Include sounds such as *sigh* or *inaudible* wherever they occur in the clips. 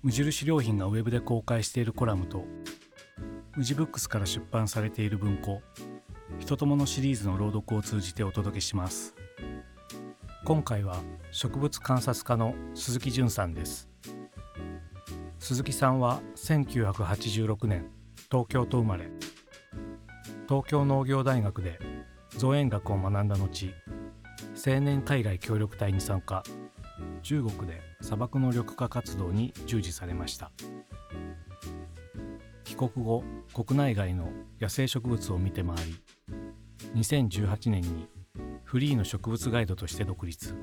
無印良品がウェブで公開しているコラムと無地ブックスから出版されている文庫「人ともの」シリーズの朗読を通じてお届けします。今回は植物観察家の鈴木淳さんです。鈴木さんは1986年東京と生まれ。東京農業大学で造園学を学んだ後青年海外協力隊に参加。中国で砂漠の緑化活動に従事されました。帰国後国内外の野生植物を見て回り2018年にフリーの植物ガイドとして独立。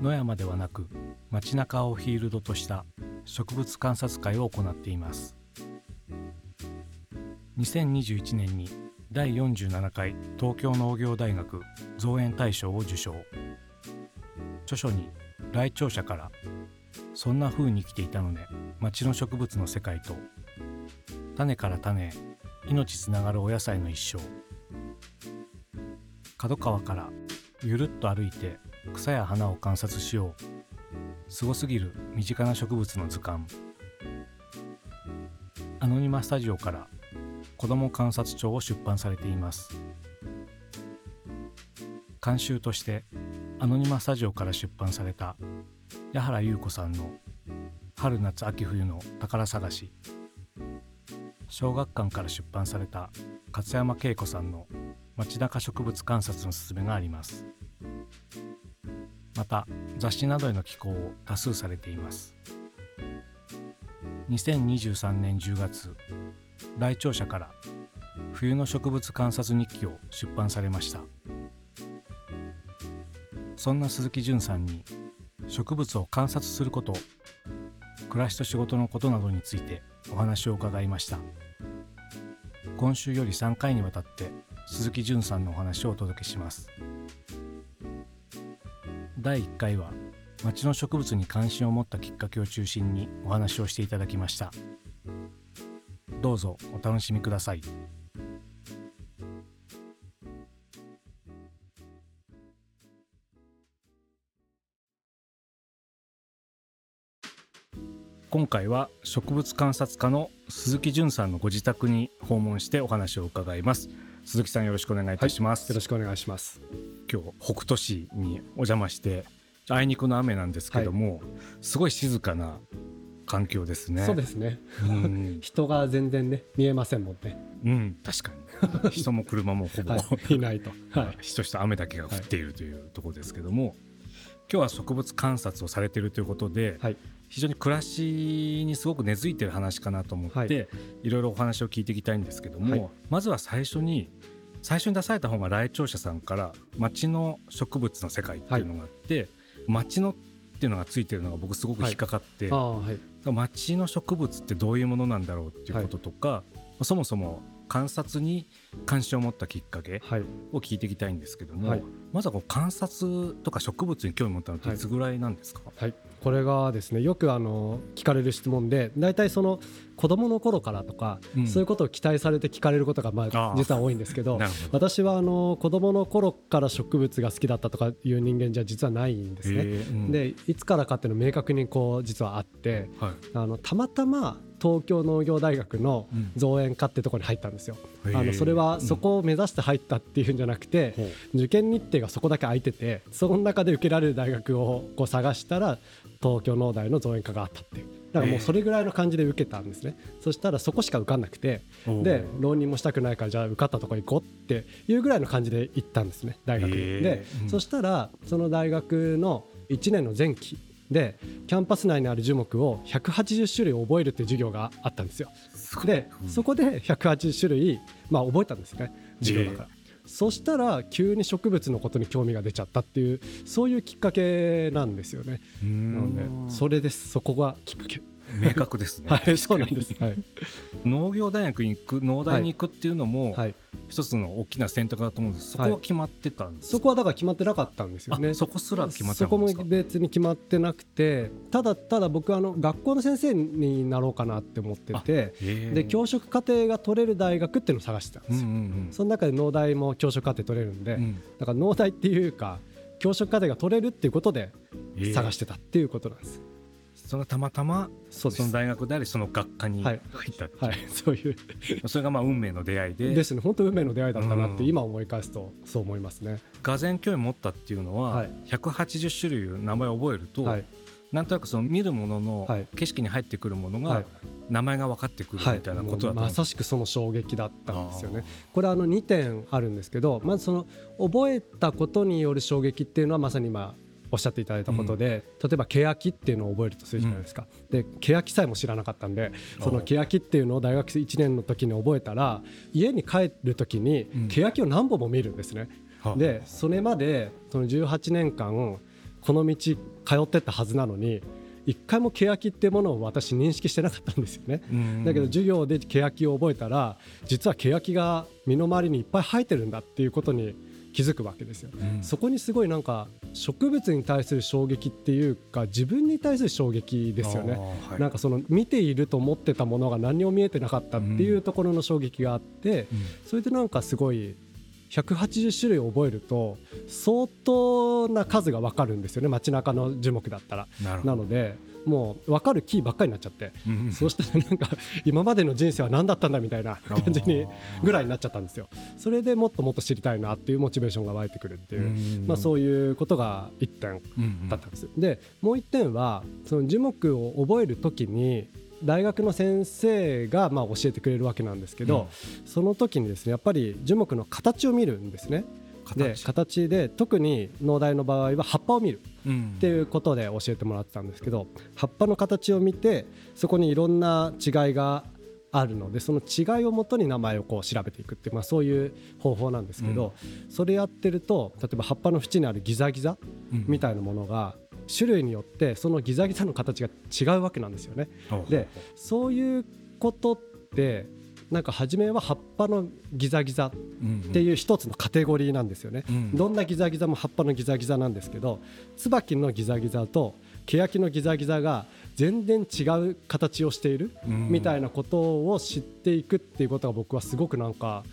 野山ではなく街中をフィールドとした植物観察会を行っています。2021年に第47回東京農業大学造園大賞を受賞。著書に来庁者から「そんな風に生きていたのね町の植物の世界と種から種へ命つながるお野菜の一生」角川からゆるっと歩いて草や花を観察しよう。すごすぎる身近な植物の図鑑。アノニマスタジオから子ども観察帳を出版されています。監修としてアノニマスタジオから出版された矢原優子さんの春夏秋冬の宝探し。小学館から出版された勝山恵子さんの街中植物観察のすすめがあります。また雑誌などへの寄稿を多数されています。2023年10月来庁者から冬の植物観察日記を出版されました。そんな鈴木淳さんに植物を観察すること暮らしと仕事のことなどについてお話を伺いました。今週より3回にわたって鈴木淳さんのお話をお届けします。第1回は町の植物に関心を持ったきっかけを中心にお話をしていただきました。どうぞお楽しみください。今回は植物観察家の鈴木淳さんのご自宅に訪問してお話を伺います。鈴木さんよろしくお願いいたします、はい、よろしくお願いします。今日北斗市にお邪魔してあいにくの雨なんですけども、はい、すごい静かな環境ですね。そうですね、うん、*laughs* 人が全然ね見えませんもんね。うん確かに。人も車もほぼ、はい、いないと、*laughs* はい、しとした雨だけが降っているというところですけども、今日は植物観察をされているということで、はい、非常に暮らしにすごく根付いてる話かなと思って、はい、いろいろお話を聞いていきたいんですけども、はい、まずは最初に最初に出された本が来庁者さんから「町の植物の世界」っていうのがあって、はい、町のっていうのがついてるのが僕すごく引っかかって、はい、町の植物ってどういうものなんだろうっていうこととか、そもそも観察に関心を持ったきっかけを聞いていきたいんですけども、はい、まずはこう観察とか植物に興味を持ったのっていつぐらいなんですか、はい、これがですねよくあの聞かれる質問で大体その子供の頃からとか、うん、そういうことを期待されて聞かれることがまあ実は多いんですけど私はあの子供の頃から植物が好きだったとかいう人間じゃ実はないんですね。うん、でいつからかっていうの明確にこう実はあって、はい、あのたまたま東京農業大学の造園科ってところに入ったんですよ。うん、あのそれはそこを目指して入ったっていうんじゃなくて、受験日程がそこだけ空いててその中で受けられる大学をこう探したら東京農大の造園科があったっていう。だからもうそれぐらいの感じで受けたんですね、そしたらそこしか受かんなくてで浪人もしたくないからじゃあ受かったとこ行こうっていうぐらいの感じで行ったんですね大学に。で、うん、そしたらその大学の1年の前期でキャンパス内にある樹木を180種類覚えるっていう授業があったんですよ。で、そこで180種類、まあ、覚えたんですね授業だから。そしたら急に植物のことに興味が出ちゃったっていうそういうきっかけなんですよね。なのでそれですそこがきっかけ。明確ですね。はい、そうなんです。はい、農業大学に行く、農大に行くっていうのも、はい、一つの大きな選択だと思うんです。そこは決まってたんです、はい、そこはだから決まってなかったんですよね。そこすら決まってそこも別に決まってなくて、ただただ僕はあの学校の先生になろうかなって思ってて、で教職課程が取れる大学っていうのを探してたんですよ。うんうんうん、その中で農大も教職課程取れるんで、うん、だから農大っていうか教職課程が取れるっていうことで探してたっていうことなんです。そのたまたまその大学でありその学科に入ったはい、はい、そういう。*laughs* それがまあ運命の出会いで。ですね。本当運命の出会いだったなって今思い返すとそう思いますね。がぜ興味持ったっていうのは、はい、180種類名前を覚えると、はい、なんとなくその見るものの景色に入ってくるものが名前が分かってくるみたいなことだと、まさしくその衝撃だったんですよね。これあの2点あるんですけどまずその覚えたことによる衝撃っていうのはまさに今おっしゃっていただいたことで、うん、例えば欅っていうのを覚えるとするじゃないですか、うん、で欅さえも知らなかったんでその欅っていうのを大学1年の時に覚えたら家に帰る時に欅を何本も見るんですね、うん、でそれまでその18年間この道通ってったはずなのに一回も欅っていうものを私認識してなかったんですよね、だけど授業で欅を覚えたら実は欅が身の回りにいっぱい生えてるんだっていうことに気づくわけですよ、うん、そこにすごいなんか植物に対する衝撃っていうか自分に対する衝撃ですよね、はい、なんかその見ていると思ってたものが何にも見えてなかったっていうところの衝撃があって、うん、それでなんかすごい180種類覚えると相当な数が分かるんですよね。街中の樹木だったら。なのでもう分かるキーばっかりになっちゃって、うん、そうしたらなんか今までの人生は何だったんだみたいな感じにぐらいになっちゃったんですよ。それでもっともっと知りたいなっていうモチベーションが湧いてくるっていう、まあ、そういうことが1点だったんです。でもう1点はその樹木を覚える時に大学の先生がまあ教えてくれるわけなんですけど、うん、その時にですねやっぱり樹木の形を見るんですね。で形で特に農大の場合は葉っぱを見るっていうことで教えてもらってたんですけど、葉っぱの形を見てそこにいろんな違いがあるのでその違いをもとに名前をこう調べていくっていう、まあ、そういう方法なんですけど、うん、それやってると例えば葉っぱの縁にあるギザギザみたいなものが、種類によってそのギザギザの形が違うわけなんですよね。でそういうことってなんか初めは葉っぱのギザギザっていう一つのカテゴリーなんですよね、うんうん、どんなギザギザも葉っぱのギザギザなんですけど椿のギザギザと欅のギザギザが全然違う形をしているみたいなことを知っていくっていうことが僕はすごくなんか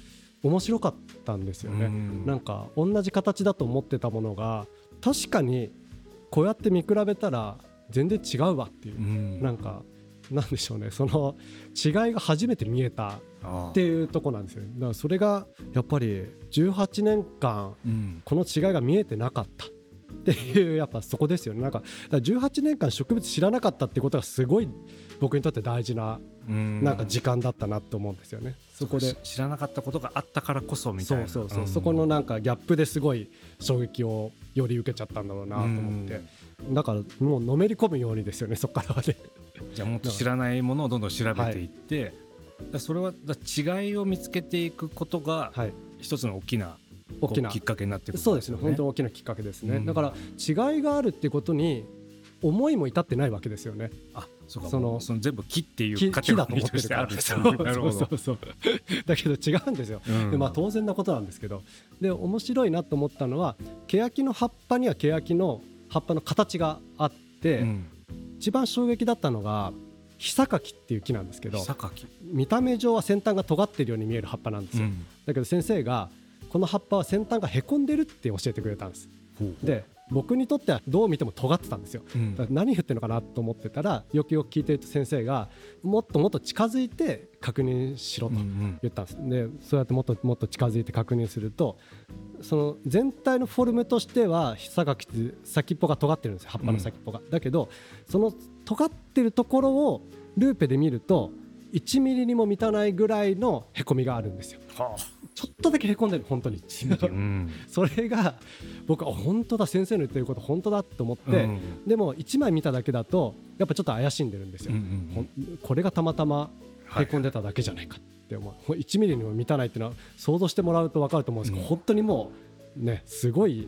面白かったんですよね、うん、なんか同じ形だと思ってたものが確かにこうやって見比べたら全然違うわっていう、うん、なんかなんでしょうね。その違いが初めて見えたっていうとこなんですよ、ね、だからそれがやっぱり18年間この違いが見えてなかった。っていうやっぱそこですよね。なんか18年間植物知らなかったってことがすごい僕にとって大事ななんか時間だったなと思うんですよね。そこで。知らなかったことがあったからこそみたいな。そうそうそう、うん、そこのなんかギャップですごい衝撃をより受けちゃったんだろうなと思って、だからもうのめり込むようにですよねそこからはね。じゃあもっと知らないものをどんどん調べていって、はい、それは違いを見つけていくことが一つの大きな大きな。きっかけになってくる、ね、そうですね。本当大きなきっかけですね、うん、だから違いがあるってことに思いも至ってないわけですよね。あそうか。そのその全部木っていうカテゴリーとしてあるんですよ、ね、*laughs* そうそうそう。だけど違うんですよ、うん、でまあ、当然なことなんですけど。で面白いなと思ったのは欅の葉っぱには欅の葉っぱの形があって、うん、一番衝撃だったのがヒサカキっていう木なんですけど見た目上は先端が尖ってるように見える葉っぱなんですよ、うん、だけど先生がこの葉っぱは先端がへこんでるって教えてくれたんです。で僕にとってはどう見ても尖ってたんですよ、うん、何言ってるのかなと思ってたらよくよく聞いてると先生がもっともっと近づいて確認しろと言ったんです、うんうん、でそうやってもっともっと近づいて確認するとその全体のフォルムとしてはひさがきって先っぽが尖ってるんですよ。葉っぱの先っぽが、うん、だけどその尖ってるところをルーペで見ると1ミリにも満たないぐらいのへこみがあるんですよ、はあ、ちょっとだけへこんでる本当にうん、それが僕は本当だ先生の言ってること本当だと思って、うん、でも1枚見ただけだとやっぱちょっと怪しんでるんですよ、うんうん、これがたまたまへこんでただけじゃないかって思う、はい、1ミリにも満たないっていうのは想像してもらうと分かると思うんですけど、本当にもうねすごい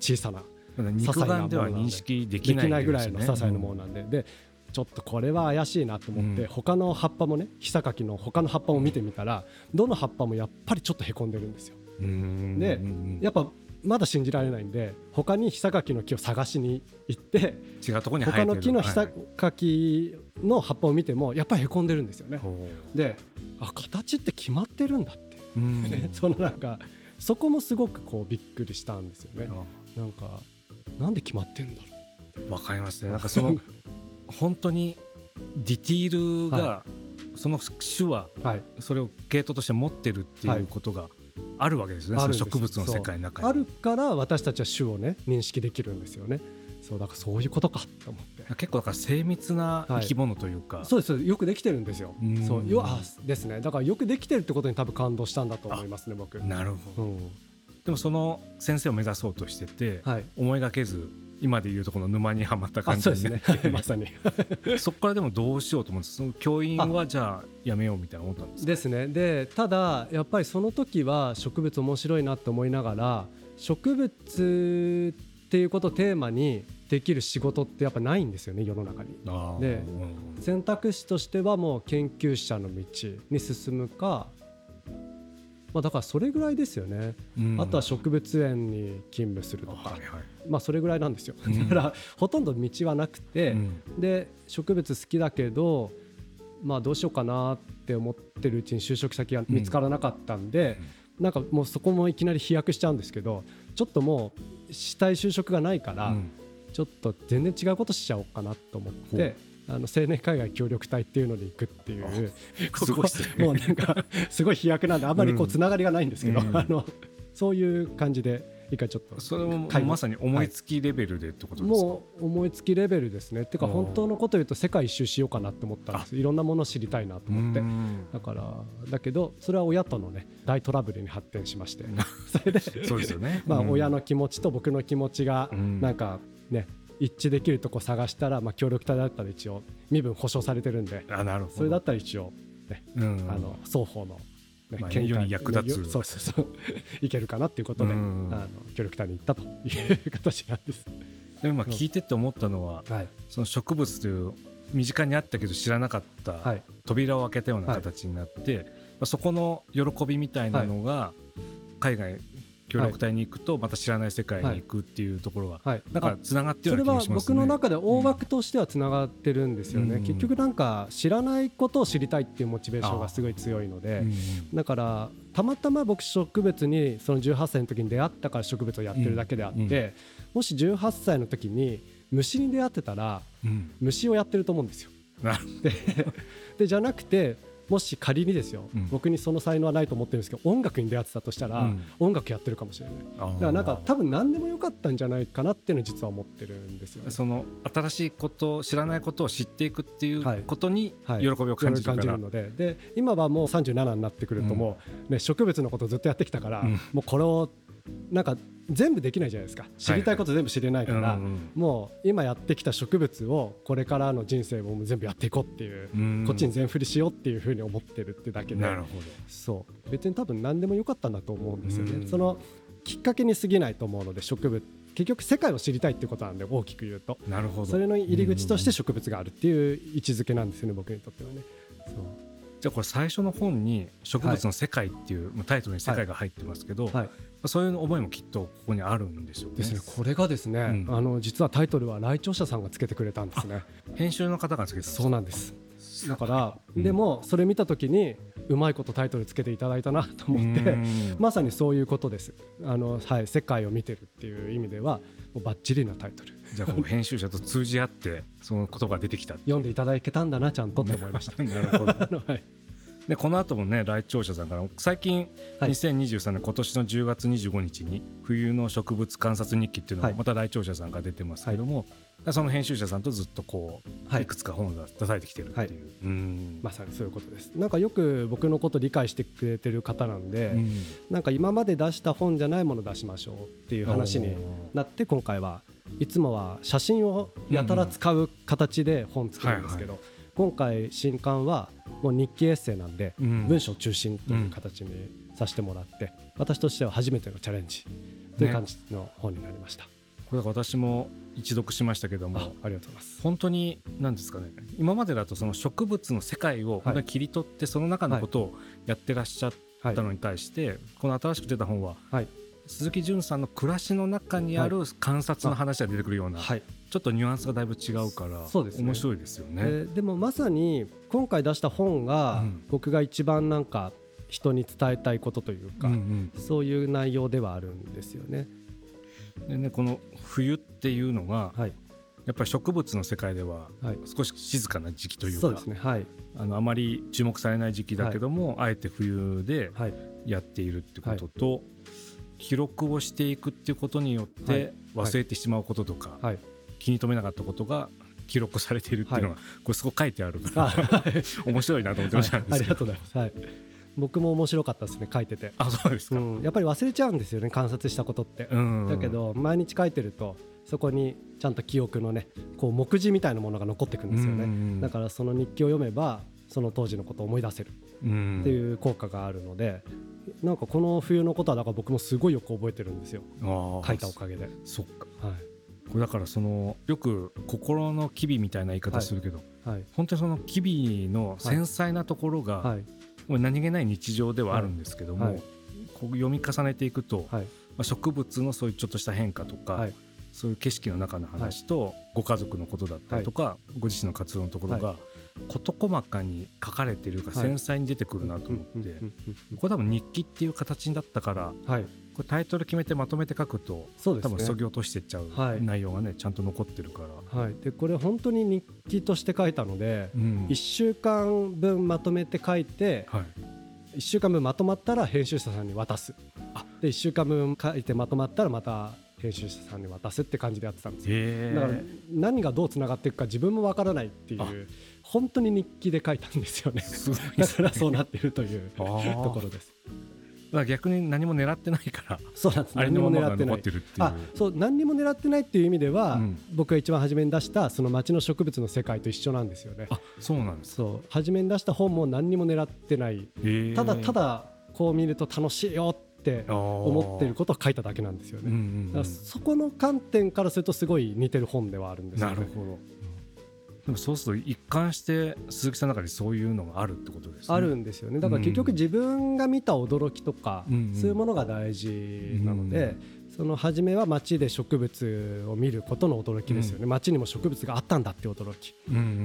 小さな肉眼では認識できないぐらいの些細なものなん。で、でちょっとこれは怪しいなと思って、うん、他の葉っぱもねひさかきの他の葉っぱも見てみたらどの葉っぱもやっぱりちょっとへこんでるんですよ。でやっぱまだ信じられないんで他にひさかきの木を探しに行って違うとこに他の木のひさかきの葉っぱを見てもやっぱりへこんでるんですよね。であ形って決まってるんだって、*laughs* そのなんかそこもすごくこうびっくりしたんですよね。なんかなんで決まってんだろう。わかりますね。なんかその *laughs* 本当にディティールが、はい、その種は、はい、それを系統として持ってるっていうことがあるわけですね、はい、植物の世界の中に。あるから私たちは種をね認識できるんですよね。そうだからそういうことかと思って。結構だから精密な生き物というか、そうですよくできてるんですよ。そう。よあですね。だからよくできてるってことに多分感動したんだと思いますね僕。なるほど、うん、でもその先生を目指そうとしてて、思いがけず今でいうとこの沼にはまった感じですね。*laughs* まさに。*laughs* そこからでもどうしようと思ってその教員はじゃあやめようみたいな思ったんですですね。でただやっぱりその時は植物面白いなって思いながら植物っていうことをテーマにできる仕事ってやっぱないんですよね世の中に。で選択肢としてはもう研究者の道に進むかまあ、だからそれぐらいですよね、うん、あとは植物園に勤務するとか、はいはい、まあ、それぐらいなんですよ、うん、だからほとんど道はなくて、うん、で植物好きだけど、まあ、どうしようかなって思ってるうちに就職先が見つからなかったんで、なんかもうそこもいきなり飛躍しちゃうんですけどちょっともうしたい就職がないから、ちょっと全然違うことしちゃおうかなと思って。あの青年海外協力隊っていうのに行くっていうすごいもうなんか *laughs* すごい飛躍なんであんまりこうつながりがないんですけど、うん、あのそういう感じで一回ちょっとそれもまさに思いつきレベルでってことですか、はい、もう思いつきレベルですね。っていうか本当のこと言うと世界一周しようかなって思ったんです。いろんなものを知りたいなと思って。だからだけどそれは親とのね大トラブルに発展しまして。それでそうですよね、まあ親の気持ちと僕の気持ちがなんかね一致できるとこ探したら、まあ、協力隊だったら一応身分保証されてるんであなるほど。それだったら一応、ねうん、あの双方の、ねまあ、権利に役立つ。そうそうそう *laughs* いけるかなっていうことで、あの協力隊に行ったという形なんです。でも今聞いてて思ったのは、はい、その植物という身近にあったけど知らなかった扉を開けたような形になって、はい、まあ、そこの喜びみたいなのが海外協力隊に行くとまた知らない世界に行くっていうところが、なんかつながってるような気がします、ね、それは僕の中で大枠としてはつながってるんですよね、うん、結局なんか知らないことを知りたいっていうモチベーションがすごい強いので、うん、だからたまたま僕植物にその18歳の時に出会ったから植物をやってるだけであって、もし18歳の時に虫に出会ってたら、虫をやってると思うんですよ。ででじゃなくてもし仮にですよ、うん、僕にその才能はないと思ってるんですけど音楽に出会ってたとしたら、うん、音楽やってるかもしれない。だからなんか多分何でもよかったんじゃないかなっていうのは実は思ってるんですよ、ね、その新しいこと知らないことを知っていくっていうことに喜びを感じる,、はいはい、ので。で今はもう37になってくるともう、ね、植物のことずっとやってきたから、もうこれをなんか全部できないじゃないですか。知りたいこと全部知れないから、もう今やってきた植物をこれからの人生を全部やっていこうっていう、こっちに全振りしようっていうふうに思ってるってだけでそう。別に多分何でもよかったんだと思うんですよね。そのきっかけに過ぎないと思うので植物結局世界を知りたいってことなんで大きく言うと。なるほど。それの入り口として植物があるっていう位置づけなんですよね僕にとってはね。そう。じゃあこれ最初の本に「植物の世界」っていう、はい、タイトルに「世界」が入ってますけど、はい、そういう思いもきっとここにあるんでしょうね。ですね。これがですね、うん、あの実はタイトルは来庁者さんがつけてくれたんですね。編集の方がつけてそうなんです。だから、うん、でもそれ見た時にうまいことタイトルつけていただいたなと思ってまさにそういうことです。あの、はい、世界を見てるっていう意味ではもうバッチリなタイトル。じゃあ編集者と通じ合ってそのことが出てきた読んでいただけたんだなちゃんとって思いました。*laughs* なるほど、*laughs* はいでこの後もね来庁者さんから最近、はい、2023年今年の10月25日に冬の植物観察日記っていうのがまた来庁者さんが出てますけども、はい、その編集者さんとずっとこう、はい、いくつか本を出されてきてるっていう、うん、まさにそういうことです。なんかよく僕のこと理解してくれてる方なんで、うん、なんか今まで出した本じゃないもの出しましょうっていう話になって今回はいつもは写真をやたら使う形で本作るんですけど、今回新刊はもう日記エッセイなんで、文章中心という形にさせてもらって、私としては初めてのチャレンジという感じの本になりました。ね、これ私も一読しましたけどもありがとうございます。本当に何ですかね今までだとその植物の世界を切り取ってその中のことをやってらっしゃったのに対して、この新しく出た本は、鈴木淳さんの暮らしの中にある観察の話が出てくるような、はい、ちょっとニュアンスがだいぶ違うからそうです、ね、面白いですよね、えー、でもまさに今回出した本が、僕が一番なんか人に伝えたいことというか、うんうん、そういう内容ではあるんですよね。でねこの冬っていうのが、はい、やっぱり植物の世界では少し静かな時期というか、はい、ね。はい、あのあまり注目されない時期だけども、はい、あえて冬でやっているってことと、記録をしていくっていうことによって忘れてしまうこととか、はい、気に留めなかったことが記録されているっていうのが、これすごく書いてあるから、*laughs* 面白いなと思ってました、ありがとうございます、はい、僕も面白かったですね書いてて。あそうですか、うん、やっぱり忘れちゃうんですよね観察したことって、だけど毎日書いてるとそこにちゃんと記憶のねこう目次みたいなものが残っていくんですよね、だからその日記を読めばその当時のことを思い出せるっていう効果があるのでなんかこの冬のことはだから僕もすごいよく覚えてるんですよ。書いたおかげで。そっか、はい、これだからそのよく心の機微みたいな言い方するけど、はい。はい、本当にその機微の繊細なところが、はい、もう何気ない日常ではあるんですけども、こう読み重ねていくと、まあ、植物のそういうちょっとした変化とか、そういう景色の中の話と、ご家族のことだったりとか、ご自身の活動のところが、事細かに書かれてるか繊細に出てくるなと思って、これ多分日記っていう形だったから、はい、これタイトル決めてまとめて書くと、そうですね、多分そぎ落としてっちゃう内容がね、ちゃんと残ってるから、はい、でこれ本当に日記として書いたので、うん、1週間分まとめて書いて、はい、1週間分まとまったら編集者さんに渡す。あ。で1週間分書いてまとまったらまた編集者さんに渡すって感じでやってたんですよ。だから何がどうつながっていくか自分もわからないっていう本当に日記で書いたんですよね。だからそうなってるというところです。逆に何も狙ってないからそうなんです。何も狙ってない。あそう何にも狙ってないっていう意味では、うん、僕が一番初めに出したその街の植物の世界と一緒なんですよね。あそうなんです。そう。初めに出した本も何にも狙ってない。ただただこう見ると楽しいよって思ってることを書いただけなんですよね、うんうん、そこの観点からするとすごい似てる本ではあるんですよねなるほどでもそうすると一貫して鈴木さんの中にそういうのがあるってことですね。あるんですよねだから結局自分が見た驚きとか、うん、そういうものが大事なので、うん、その初めは街で植物を見ることの驚きですよね、うん、街にも植物があったんだって驚き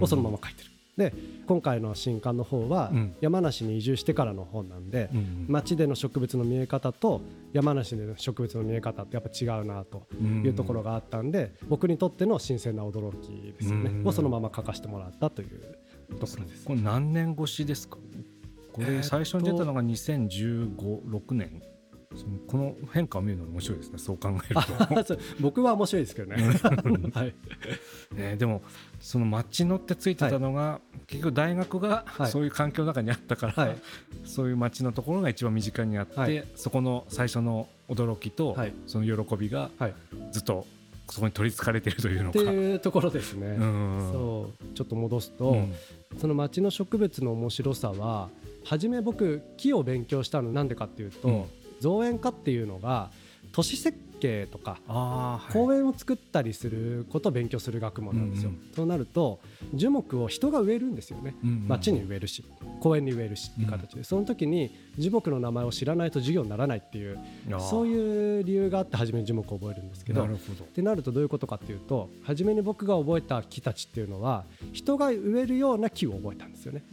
をそのまま書いてる。で今回の新刊の方は山梨に移住してからの本なんで、街での植物の見え方と山梨での植物の見え方ってやっぱ違うなというところがあったんで、僕にとっての新鮮な驚きですよね、をそのまま書かせてもらったというところです。これ何年越しですかこれ最初に出たのが2015、6年そのこの変化を見るの面白いですね。そう考えると。*laughs* 僕は面白いですけどね。*laughs* はい。ねでもそのマッチノってついてたのが、はい、結局大学がそういう環境の中にあったから、はい、そういう街のところが一番身近にあって、はい、そこの最初の驚きと、その喜びがずっとそこに取りつかれているというのか。っていうところですね。そう。ちょっと戻すと、うん、その街の植物の面白さは初め僕木を勉強したのなんでかっていうと、うん造園家っていうのが都市設計とか公園を作ったりすることを勉強する学問なんですよ。そうなると樹木を人が植えるんですよね、町に植えるし公園に植えるしっていう形で、その時に樹木の名前を知らないと授業にならないっていうそういう理由があって初めに樹木を覚えるんですけどってなるとどういうことかっていうと初めに僕が覚えた木たちっていうのは人が植えるような木を覚えたんですよね、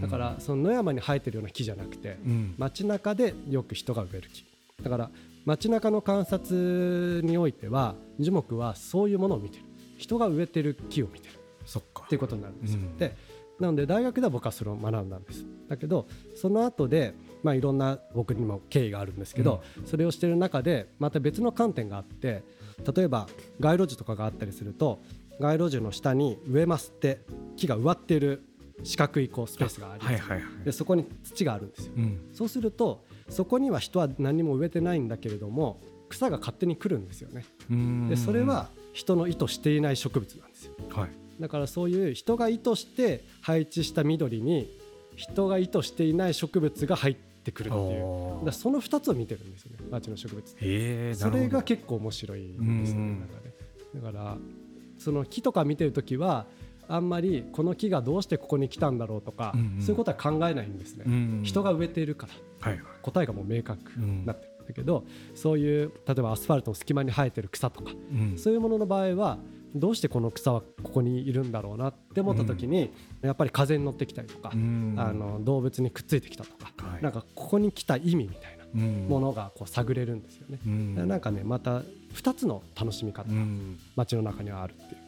だからその野山に生えてるような木じゃなくて、街中でよく人が植える木。だから街中の観察においては樹木はそういうものを見てる。人が植えてる木を見てる。そっか。っていうことになるんですよ、うん、でなので大学では僕はそれを学んだんです。だけどその後でまあいろんな僕にも経緯があるんですけど、うん、それをしてる中でまた別の観点があって例えば街路樹とかがあったりすると街路樹の下に植えますって木が植わっている四角いこうスペースがありはいはい、でそこに土があるんですよ、うん、そうするとそこには人は何も植えてないんだけれども草が勝手に来るんですよね。でそれは人の意図していない植物なんですよ、はい、だからそういう人が意図して配置した緑に人が意図していない植物が入ってくるっていう。だその2つを見てるんですよね町の植物って。それが結構面白いんですねだからその木とか見てる時はあんまりこの木がどうしてここに来たんだろうとか、うんうん、そういうことは考えないんですね、うんうん、人が植えているから、はいはい、答えがもう明確になってるんだけど、そういう例えばアスファルトの隙間に生えてる草とか、うん、そういうものの場合はどうしてこの草はここにいるんだろうなって思った時に、やっぱり風に乗ってきたりとか、あの動物にくっついてきたとか、はい、なんかここに来た意味みたいなものがこう探れるんですよね。なんかねまた2つの楽しみ方が街の中にはあるっていう、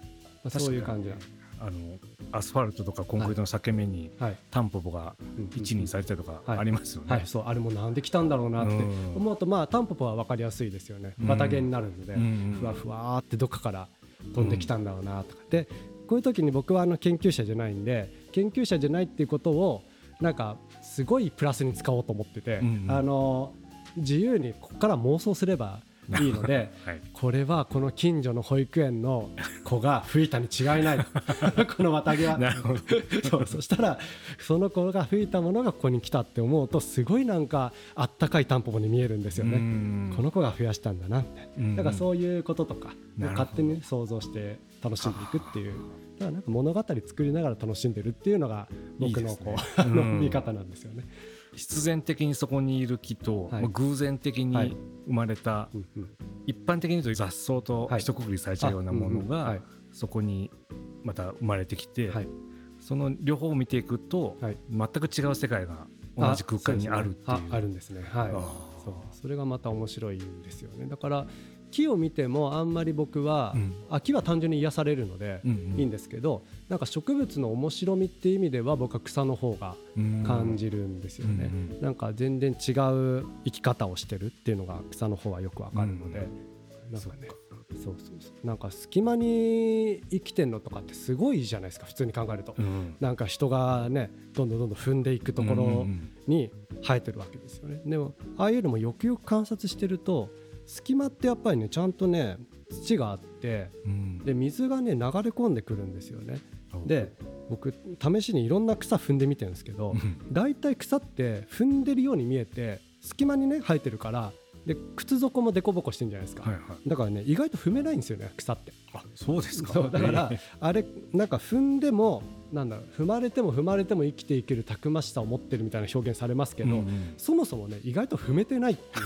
まあ、そういう感じなんです。あのアスファルトとかコンクリートの裂け目にタンポポが一二されたりとかありますよね。はい、そうあれもなんで来たんだろうなって。思うと、まあタンポポは分かりやすいですよね。綿毛になるので、ふわふわってどっかから飛んできたんだろうなとか。でこういう時に僕はあの研究者じゃないんで研究者じゃないっていうことをなんかすごいプラスに使おうと思ってて、あの自由にここから妄想すればいいので、*laughs* はい、これはこの近所の保育園の子が吹いたに違いない *laughs* この綿毛は。そうそしたらその子が吹いたものがここに来たって思うとすごいなんかあったかいタンポポに見えるんですよね。この子が増やしたんだなってだからそういうこととか勝手に想像して楽しんでいくっていう。だからなんか物語作りながら楽しんでるっていうのが僕のこう、ね、見方なんですよね。必然的にそこにいる木と、はい、まあ、偶然的に生まれた、はい、一般的に言うと雑草と一括りされちゃうようなものが、そこにまた生まれてきて、その両方を見ていくと、全く違う世界が同じ空間にあるっていう。あるんですね。はい、そうそれがまた面白いんですよね。だから木を見てもあんまり僕は、うん、あ木は単純に癒されるのでいいんですけど、うんうん、なんか植物の面白みっていう意味では僕は草の方が感じるんですよね、うんうん、なんか全然違う生き方をしてるっていうのが草の方はよくわかるので、うん、なんかね。そうそうそう。なんか隙間に生きてんのとかってすごいじゃないですか普通に考えると、うん、なんか人がねどんどんどんどん踏んでいくところに生えてるわけですよね。でもああいうのもよくよく観察してると隙間ってやっぱりねちゃんとね土があって、うん、で水がね流れ込んでくるんですよね。で僕試しにいろんな草踏んでみてるんですけど大体草って踏んでるように見えて隙間にね生えてるからで靴底も凸凹してるんじゃないですか、はいはい、だからね意外と踏めないんですよね草って。あそうですか。そうだから、あれなんか踏んでもなんだろう踏まれても踏まれても生きていけるたくましさを持ってるみたいな表現されますけど、うんうん、そもそもね意外と踏めてないって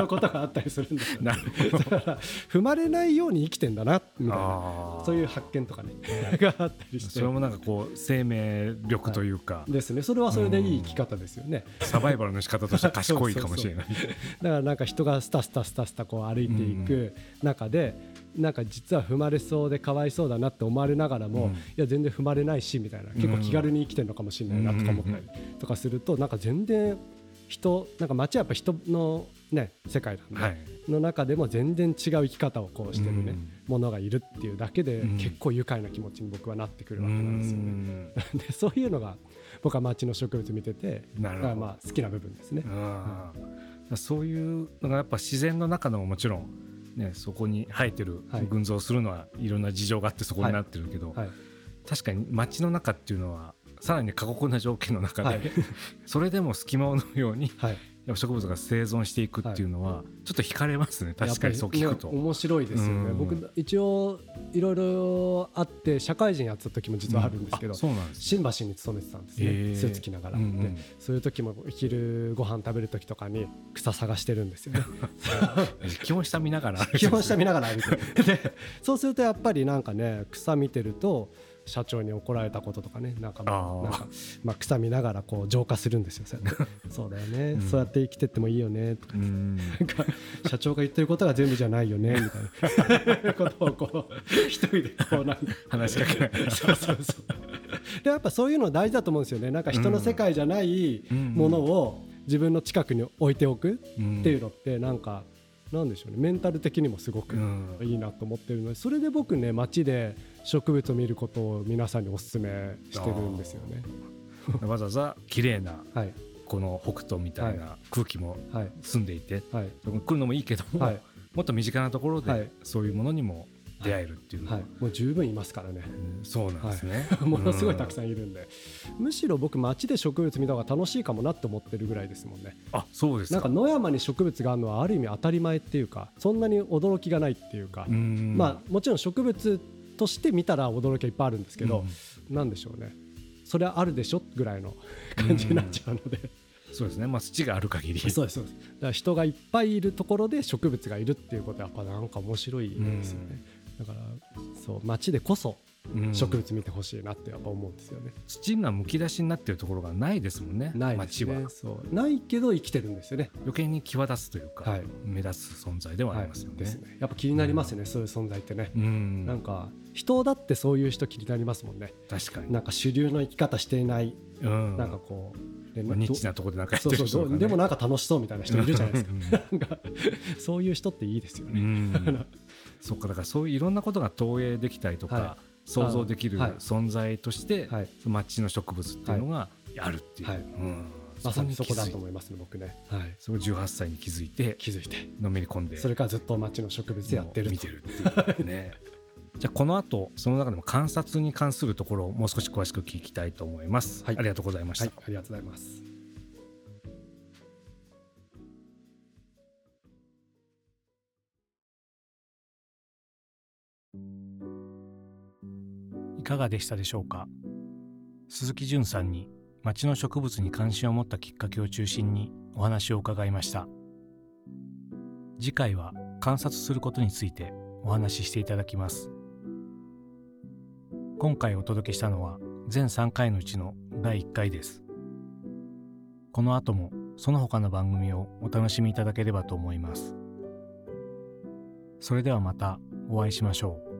いうことがあったりするんですよ、*laughs* ね、だから踏まれないように生きてんだなみたいなそういう発見とかねがあったりして。それもなんかこう生命力というか、はい、ですね。それはそれでいい生き方ですよね。サバイバルの仕方として賢いかもしれない。だからなんか人がスタスタスタスタこう歩いていく中で、なんか実は踏まれそうでかわいそうだなって思われながらも、うん、いや全然踏まれないしみたいな結構気軽に生きてるのかもしれないなとか思ったりとかするとなんか全然人なんか街はやっぱ人のね世界なんで、はい、の中でも全然違う生き方をこうしてるね、ものがいるっていうだけで結構愉快な気持ちに僕はなってくるわけなんですよね。*laughs* でそういうのが僕は街の植物見ててまあ好きな部分ですね。そういうのがやっぱ自然の中でももちろんね、そこに生えてる群像するのはいろんな事情があってそこになってるけど、確かに街の中っていうのはさらに過酷な条件の中で、はい、*laughs* それでも隙間を縫うように、やっぱ植物が生存していくっていうのはちょっと惹かれますね。確かにそう聞くと。面白いですよね、僕一応いろいろあって社会人やってた時も実はあるんですけど、そうなんです新橋に勤めてたんですね。スーツ着ながら、うんうん、そういう時も昼ご飯食べる時とかに草探してるんですよね。基本下見ながら基本下見ながら歩いてでそうするとやっぱりなんかね草見てると社長に怒られたこととかねなんかなんか、まあ、草見ながらこう浄化するんですよ。*laughs* そうだよね、うん、そうやって生きてってもいいよね。とか,、なんか社長が言ってることが全部じゃないよね。みたいな。*laughs* ことをこう一人でこうなんか。話しかけない。そうそうそう。でやっぱそういうの大事だと思うんですよね。なんか人の世界じゃないものを自分の近くに置いておくっていうのってなんかなんでしょうね。メンタル的にもすごくいいなと思ってるのでそれで僕ね街で植物を見ることを皆さんにお勧めしてるんですよね。わざわざ綺麗な、はい、この北斗みたいな空気も澄んでいて、はい、来るのもいいけども、はい、もっと身近なところでそういうものにも出会えるっていうのは、はい、もう十分いますからね、うん、そうなんですね、*laughs* ものすごいたくさんいるんで、むしろ僕街で植物見た方が楽しいかもなって思ってるぐらいですもんね。あそうですなんか野山に植物があるのはある意味当たり前っていうかそんなに驚きがないっていうか。まあもちろん植物として見たら驚きはいっぱいあるんですけど、うん、なんでしょうね。それはあるでしょぐらいの *laughs* 感じになっちゃうので、そうですね、まあ、土がある限り。そうですそうです。だから人がいっぱいいるところで植物がいるっていうことはやっぱなんか面白いですよね、だからそう街でこそ植物見てほしいなってやっぱ思うんですよね、土がむき出しになってるところがないですもんねないですね。そう。ないけど生きてるんですよね。余計に際立つというか、はい、目立つ存在ではありますよね。はい。ね、やっぱ気になりますよね、うん、そういう存在ってね、うん、なんか人だってそういう人気になりますもんね。確かに。なんか主流の生き方していない、うん、なんかこうまあ、ニッチなところでなんかやってる人、ね、でもなんか楽しそうみたいな人いるじゃないですか。なんか *laughs* そういう人っていいですよね *laughs* そっかだからそういういろんなことが投影できたりとか、はい、想像できる存在として、はい、町の植物っていうのがあるっていう、はい、うん。まさにそこだと思いますね僕ね、はい、それを18歳に気づいて気づいて。のめり込んで。それからずっと町の植物やってる見てるっていうね。*laughs* じゃあこの後その中でも観察に関するところをもう少し詳しく聞きたいと思います、はい、ありがとうございました、はい、ありがとうございますかがでしたでしょうか？鈴木淳さんに町の植物に関心を持ったきっかけを中心にお話を伺いました次回は観察することについてお話ししていただきます今回お届けしたのは全3回のうちの第1回です。この後もその他の番組をお楽しみいただければと思います。それではまたお会いしましょう。